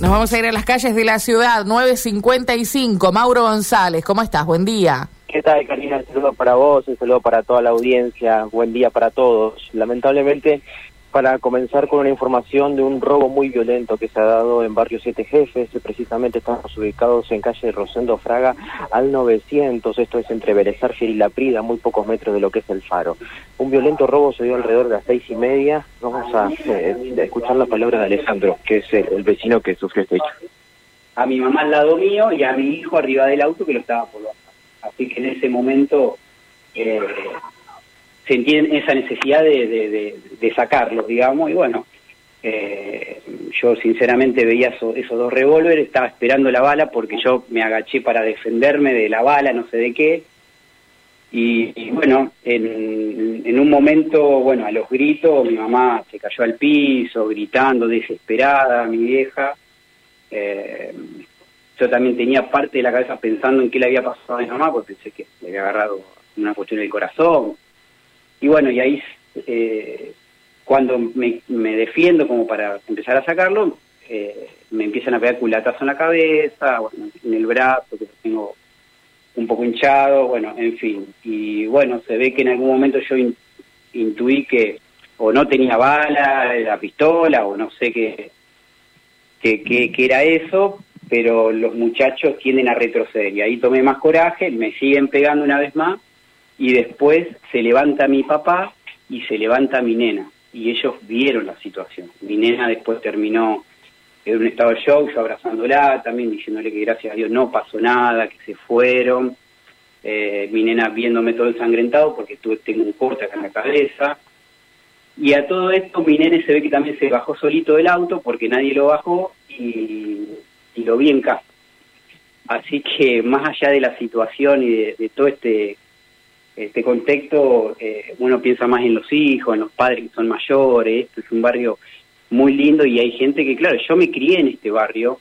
Nos vamos a ir a las calles de la ciudad, 955. Mauro González, ¿cómo estás? Buen día. ¿Qué tal, Karina? Un saludo para vos, un saludo para toda la audiencia, buen día para todos. Lamentablemente, para comenzar con una información de un robo muy violento que se ha dado en Barrio Siete Jefes, precisamente estamos ubicados en calle Rosendo Fraga al 900, esto es entre Berezarfiel y La Prida, muy pocos metros de lo que es el faro. Un violento robo se dio alrededor de las seis y media, vamos a eh, escuchar la palabra de Alejandro, que es el, vecino que sufrió este hecho. A mi mamá al lado mío y a mi hijo arriba del auto que lo estaba por. Así que en ese momento... Eh, sentían esa necesidad de, sacarlos, digamos, y bueno, eh, yo sinceramente veía esos dos revólveres, estaba esperando la bala porque yo me agaché para defenderme de la bala, no sé de qué, y, bueno, en, en, un momento, bueno, a los gritos, mi mamá se cayó al piso, gritando, desesperada, mi vieja. Eh, yo también tenía parte de la cabeza pensando en qué le había pasado a mi mamá, porque pensé que le había agarrado una cuestión del corazón, y bueno, y ahí eh, cuando me, defiendo como para empezar a sacarlo, eh, me empiezan a pegar culatazos en la cabeza, bueno, en el brazo, que tengo un poco hinchado, bueno, en fin. Y bueno, se ve que en algún momento yo intuí que o no tenía bala, la pistola, o no sé qué, qué, qué era eso, pero los muchachos tienden a retroceder. Y ahí tomé más coraje, me siguen pegando una vez más, y después se levanta mi papá y se levanta mi nena y ellos vieron la situación. Mi nena después terminó en un estado de shock, yo abrazándola, también diciéndole que gracias a Dios no pasó nada, que se fueron. Eh, mi nena viéndome todo ensangrentado porque tuve, tengo un corte acá en la cabeza. Y a todo esto mi nene se ve que también se bajó solito del auto porque nadie lo bajó y, lo vi en casa. Así que más allá de la situación y de todo este este contexto eh, uno piensa más en los hijos, en los padres que son mayores, esto es un barrio muy lindo y hay gente que, claro, yo me crié en este barrio,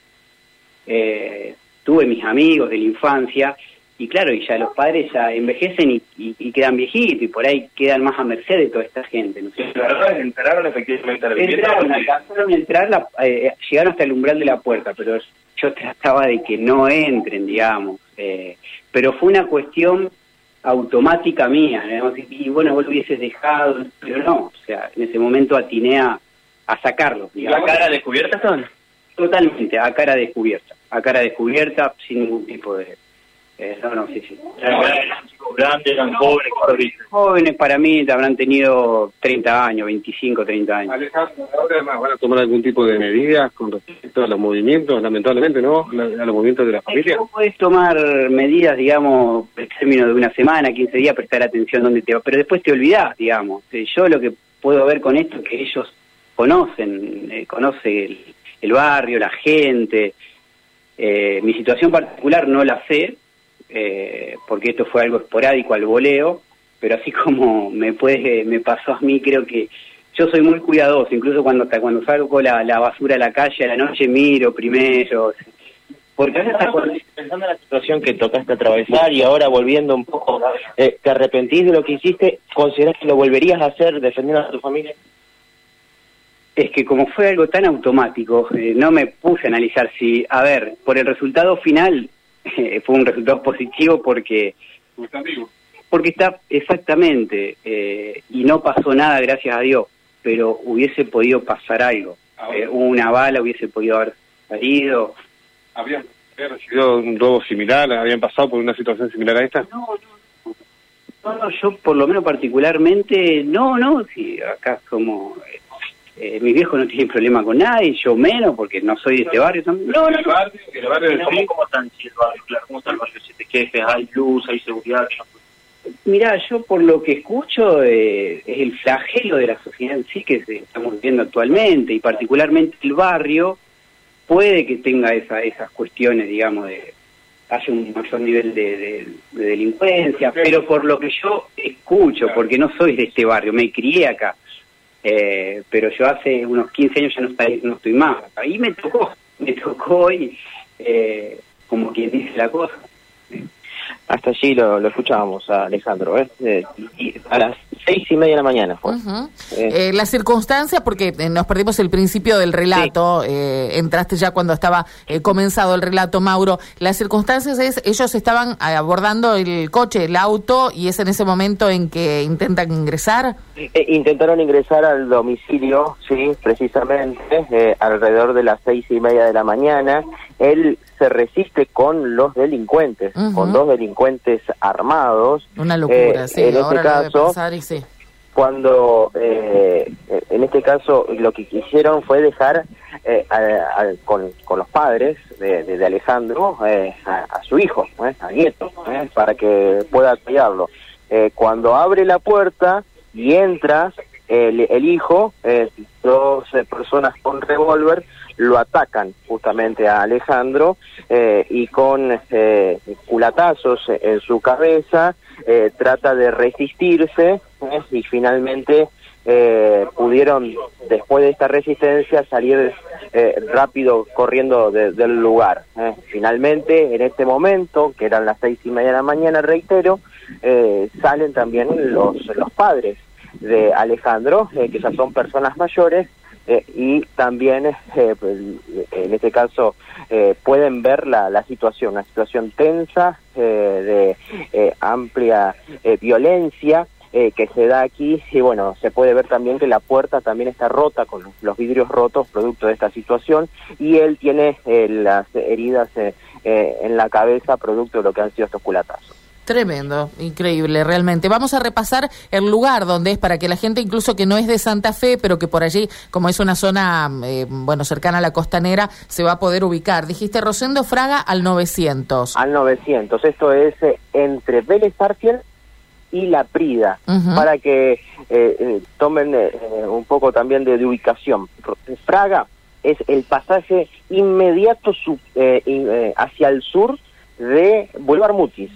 eh, tuve mis amigos de la infancia y claro, y ya los padres ya envejecen y, quedan viejitos y por ahí quedan más a merced de toda esta gente. ¿no? ¿Entraron efectivamente a la Entraron, alcanzaron a entrar, eh, llegaron hasta el umbral de la puerta, pero yo trataba de que no entren, digamos. pero fue una cuestión automática mía, y, bueno, vos lo hubieses dejado, pero no, o sea, en ese momento atiné a, sacarlo. ¿Y a cara descubierta son? Totalmente, a cara descubierta, a cara descubierta, sin ningún tipo de... Eh, no, no, sí, sí. grandes, eran jóvenes, Jóvenes para mí habrán tenido 30 años, 25, 30 años. Alejandro, ahora van a tomar algún tipo de medidas con respecto a los movimientos, lamentablemente, ¿no? A los movimientos de la familia. No puedes tomar medidas, digamos, en términos de una semana, 15 días, prestar atención donde te va, pero después te olvidás, digamos. Eh, yo lo que puedo ver con esto es que ellos conocen, eh, conoce el, barrio, la gente. Eh, mi situación particular no la sé, eh, porque esto fue algo esporádico al voleo, pero así como me puede, me pasó a mí, creo que yo soy muy cuidadoso, incluso cuando hasta cuando salgo la, la basura a la calle a la noche miro primero, porque a veces pensando en la situación que tocaste atravesar y ahora volviendo un poco, eh, ¿te arrepentís de lo que hiciste? ¿Consideras que lo volverías a hacer defendiendo a tu familia? Es que como fue algo tan automático, eh, no me puse a analizar si, a ver, por el resultado final fue un resultado positivo porque... Porque está exactamente, eh, y no pasó nada, gracias a Dios, pero hubiese podido pasar algo. Eh, una bala hubiese podido haber salido. ¿Habían recibido un robo similar? ¿Habían pasado por una situación similar a esta? No, no. No, no, yo por lo menos particularmente, no, no, si acá como eh, mi viejo no tiene problema con nadie, yo menos, porque no soy de este barrio. No, no, no. ¿Cómo, están el barrio? ¿Cómo está el barrio? ¿Hay luz? ¿Hay seguridad? Mirá, yo por lo que escucho eh, es el flagelo de la sociedad en sí que estamos viviendo actualmente y particularmente el barrio puede que tenga esa, esas cuestiones, digamos, de haya un mayor nivel de, delincuencia, pero por lo que yo escucho, porque no soy de este barrio, me crié acá, eh, pero yo hace unos 15 años ya no, estoy, no estoy más. Ahí me tocó, me tocó y eh, como quien dice la cosa. Hasta allí lo, lo escuchábamos a Alejandro, ¿eh? Eh, y a las seis y media de la mañana fue. Ujú. Eh. Eh, la circunstancia, porque eh, nos perdimos el principio del relato, eh, entraste ya cuando estaba eh, comenzado el relato, Mauro. Las circunstancias es, ellos estaban abordando el coche, el auto, y es en ese momento en que intentan ingresar. Eh, intentaron ingresar al domicilio, sí, precisamente, alrededor de las seis y media de la mañana. Él se resiste con los delincuentes, con dos delincuentes armados. Una locura, Eh, sí. En ahora este caso, y sí. cuando eh, en este caso lo que quisieron fue dejar eh, a- a- con, con los padres de, de- de Alejandro eh, a, a su hijo, eh, a nieto, eh, para que pueda cuidarlo. Eh, cuando abre la puerta y entra el, el hijo, dos personas con revólver lo atacan justamente a Alejandro eh, y con eh, culatazos en su cabeza eh, trata de resistirse eh, y finalmente eh, pudieron después de esta resistencia salir eh, rápido corriendo de- del lugar. Finalmente en este momento, que eran las seis y media de la mañana, reitero, salen también los, los padres de Alejandro, que ya son personas mayores, eh, y también eh, pues, en este caso eh, pueden ver la, la situación, una situación tensa eh, de eh, amplia eh, violencia eh, que se da aquí y bueno, se puede ver también que la puerta también está rota con los, vidrios rotos producto de esta situación y él tiene eh, las heridas eh, eh, en la cabeza producto de lo que han sido estos culatazos. Tremendo, increíble, realmente. Vamos a repasar el lugar donde es para que la gente, incluso que no es de Santa Fe, pero que por allí, como es una zona, eh, bueno, cercana a la costanera, se va a poder ubicar. Dijiste Rosendo Fraga al 900. Al 900, esto es eh, entre Vélez Arfiel y La Prida, para que eh, eh, tomen eh, un poco también de, de ubicación. Fraga es el pasaje inmediato eh, eh, hacia el sur de Boulevard Mutis.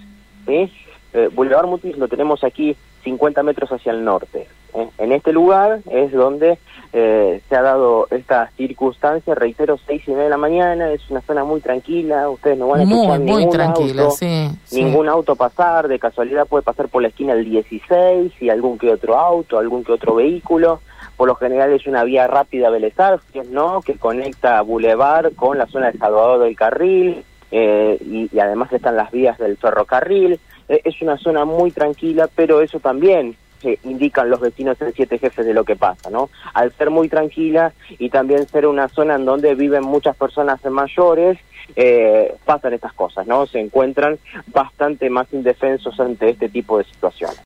¿Sí? Eh, Boulevard Mutis lo tenemos aquí 50 metros hacia el norte. ¿eh? En este lugar es donde eh, se ha dado esta circunstancia, reitero, seis y media de la mañana, es una zona muy tranquila, ustedes no van a Muy, escuchar muy ningún tranquila, auto, sí, sí. ningún auto pasar, de casualidad puede pasar por la esquina el 16 y algún que otro auto, algún que otro vehículo. Por lo general es una vía rápida Vélez Arfiel, ¿no? Que conecta Boulevard con la zona de Salvador del Carril eh, y, y además están las vías del ferrocarril. Eh, es una zona muy tranquila, pero eso también eh, indican los vecinos en Siete Jefes de lo que pasa, ¿no? Al ser muy tranquila y también ser una zona en donde viven muchas personas mayores, eh, pasan estas cosas, ¿no? Se encuentran bastante más indefensos ante este tipo de situaciones.